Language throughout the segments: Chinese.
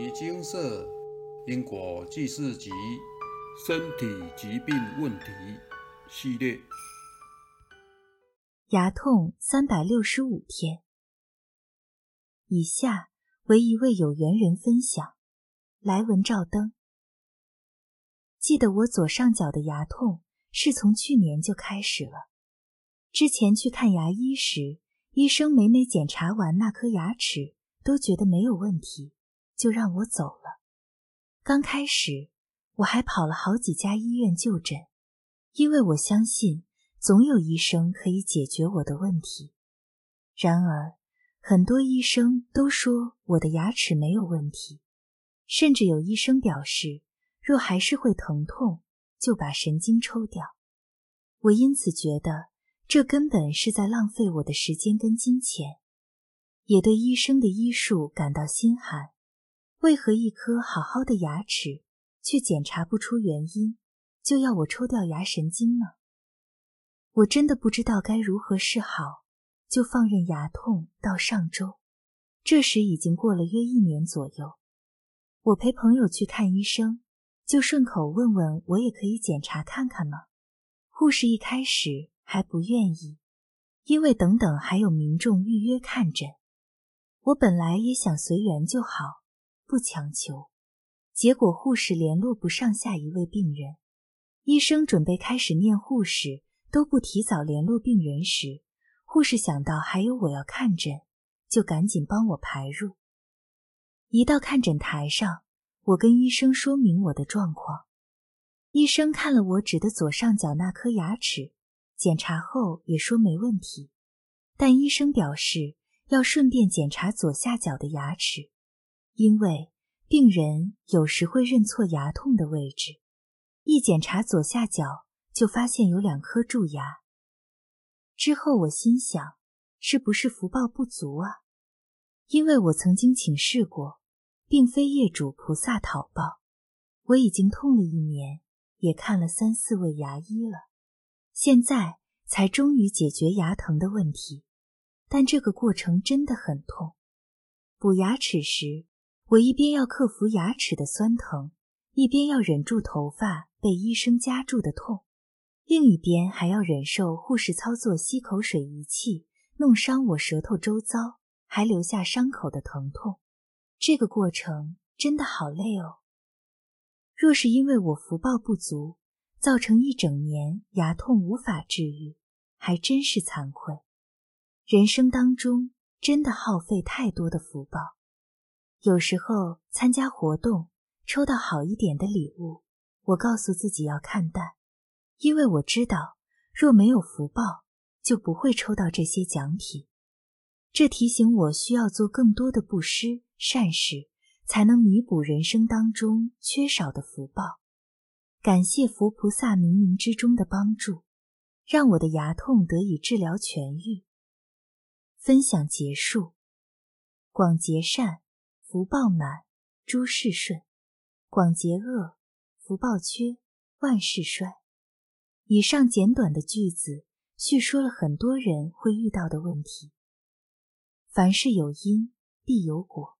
尼精舍因果记事集身体疾病问题系列，牙痛三百六十五天。以下为一位有缘人分享，来文照灯。记得我左上角的牙痛是从去年就开始了，之前去看牙医时，医生每每检查完那颗牙齿，都觉得没有问题，就让我走了。刚开始我还跑了好几家医院就诊，因为我相信总有医生可以解决我的问题。然而，很多医生都说我的牙齿没有问题，甚至有医生表示，若还是会疼痛，就把神经抽掉。我因此觉得这根本是在浪费我的时间跟金钱，也对医生的医术感到心寒。为何一颗好好的牙齿却检查不出原因，就要我抽掉牙神经呢？我真的不知道该如何是好。就放任牙痛到上周，这时已经过了约一年左右。我陪朋友去看医生，就顺口问问我也可以检查看看吗？护士一开始还不愿意，因为等等还有民众预约看诊。我本来也想随缘就好，不强求。结果护士联络不上下一位病人，医生准备开始念护士都不提早联络病人时。护士想到还有我要看诊，就赶紧帮我排入。一到看诊台上，我跟医生说明我的状况。医生看了我指的左上角那颗牙齿，检查后也说没问题，但医生表示要顺便检查左下角的牙齿，因为病人有时会认错牙痛的位置。一检查左下角，就发现有两颗蛀牙。之后我心想，是不是福报不足啊？因为我曾经请示过，并非业主菩萨讨报。我已经痛了一年，也看了三四位牙医了，现在才终于解决牙疼的问题。但这个过程真的很痛。补牙齿时，我一边要克服牙齿的酸疼，一边要忍住头发被医生夹住的痛。另一边还要忍受护士操作吸口水仪器，弄伤我舌头周遭，还留下伤口的疼痛。这个过程真的好累哦。若是因为我福报不足，造成一整年牙痛无法治愈，还真是惭愧。人生当中真的耗费太多的福报。有时候参加活动，抽到好一点的礼物，我告诉自己要看淡。因为我知道，若没有福报，就不会抽到这些奖品。这提醒我需要做更多的布施善事，才能弥补人生当中缺少的福报。感谢佛菩萨冥冥之中的帮助，让我的牙痛得以治疗痊愈。分享结束。广结善，福报满，诸事顺；广结恶，福报缺，万事衰。以上简短的句子叙说了很多人会遇到的问题。凡事有因必有果，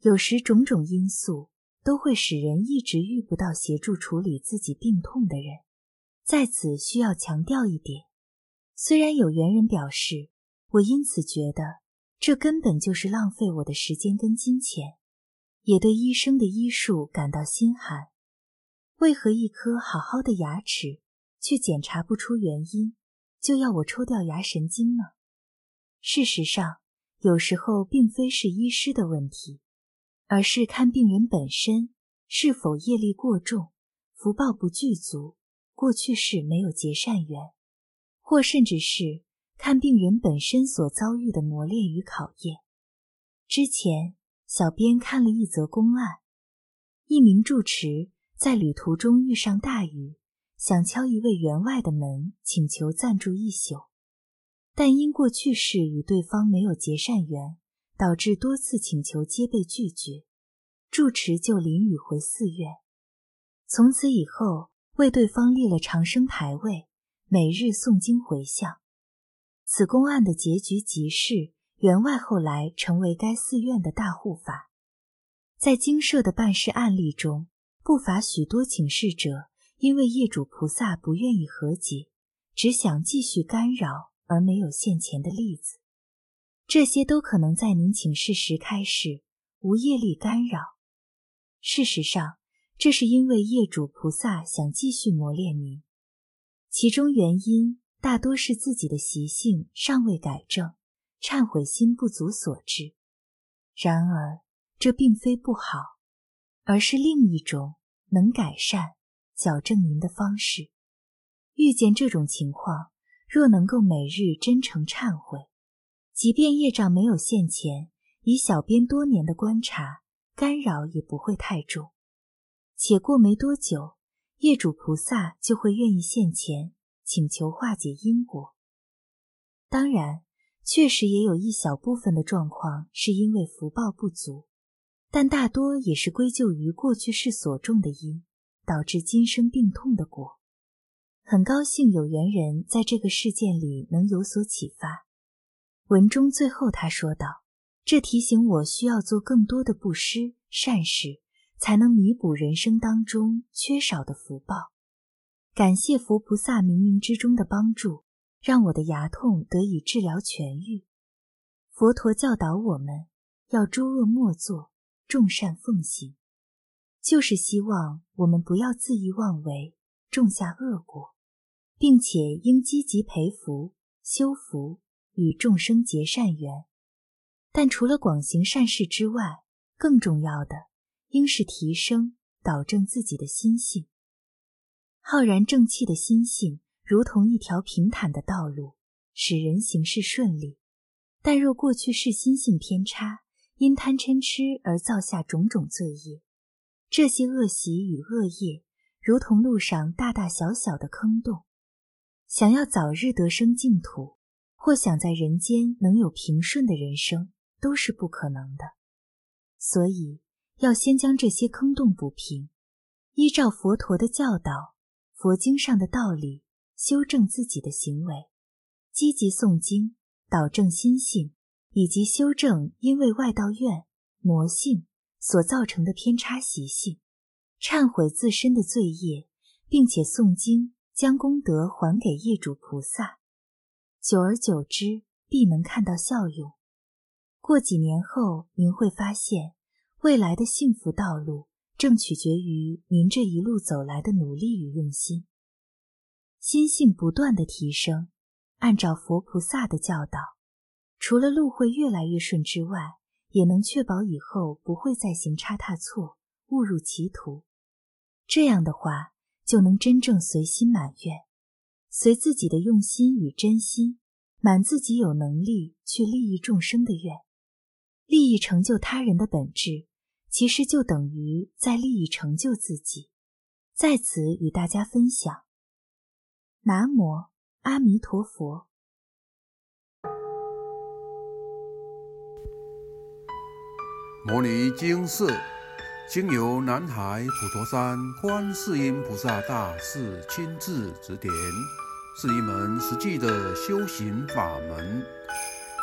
有时种种因素都会使人一直遇不到协助处理自己病痛的人。在此需要强调一点：虽然有缘人表示我因此觉得这根本就是浪费我的时间跟金钱，也对医生的医术感到心寒。为何一颗好好的牙齿？却检查不出原因，就要我抽掉牙神经呢？事实上，有时候并非是医师的问题，而是看病人本身是否业力过重、福报不具足、过去世没有结善缘，或甚至是看病人本身所遭遇的磨练与考验。之前，小编看了一则公案，一名住持在旅途中遇上大雨。想敲一位员外的门，请求暂住一宿，但因过去事与对方没有结善缘，导致多次请求皆被拒绝。住持就淋雨回寺院，从此以后为对方立了长生牌位，每日诵经回向。此公案的结局即是，员外后来成为该寺院的大护法。在精舍的办事案例中，不乏许多请示者因为业主菩萨不愿意和解，只想继续干扰而没有现钱的例子。这些都可能在您请示时开示，无业力干扰。事实上，这是因为业主菩萨想继续磨练您，其中原因大多是自己的习性尚未改正，忏悔心不足所致。然而，这并非不好，而是另一种能改善、矫正您的方式。遇见这种情况，若能够每日真诚忏悔，即便业障没有现前，以小编多年的观察，干扰也不会太重。且过没多久，业主菩萨就会愿意现前，请求化解因果。当然，确实也有一小部分的状况是因为福报不足。但大多也是归咎于过去世所种的因，导致今生病痛的果。很高兴有缘人在这个事件里能有所启发。文中最后他说道：“这提醒我需要做更多的布施善事，才能弥补人生当中缺少的福报。感谢佛菩萨冥冥之中的帮助，让我的牙痛得以治疗痊愈。佛陀教导我们要诸恶莫作。”众善奉行，就是希望我们不要恣意妄为，种下恶果，并且应积极培福、修福，与众生结善缘。但除了广行善事之外，更重要的应是提升、导正自己的心性。浩然正气的心性，如同一条平坦的道路，使人行事顺利。但若过去是心性偏差，因贪嗔痴而造下种种罪业，这些恶习与恶业，如同路上大大小小的坑洞。想要早日得生净土，或想在人间能有平顺的人生，都是不可能的。所以，要先将这些坑洞补平，依照佛陀的教导、佛经上的道理，修正自己的行为，积极诵经，导正心性。以及修正因为外道愿魔性所造成的偏差习性，忏悔自身的罪业，并且诵经将功德还给业主菩萨，久而久之必能看到效用。过几年后，您会发现未来的幸福道路正取决于您这一路走来的努力与用心。心性不断的提升，按照佛菩萨的教导。除了路会越来越顺之外，也能确保以后不会再行差踏错、误入歧途。这样的话，就能真正随心满愿，随自己的用心与真心，满自己有能力去利益众生的愿。利益成就他人的本质，其实就等于在利益成就自己。在此与大家分享。南无阿弥陀佛。摩尼经寺经由南海普陀山观世音菩萨大士亲自指点，是一门实际的修行法门，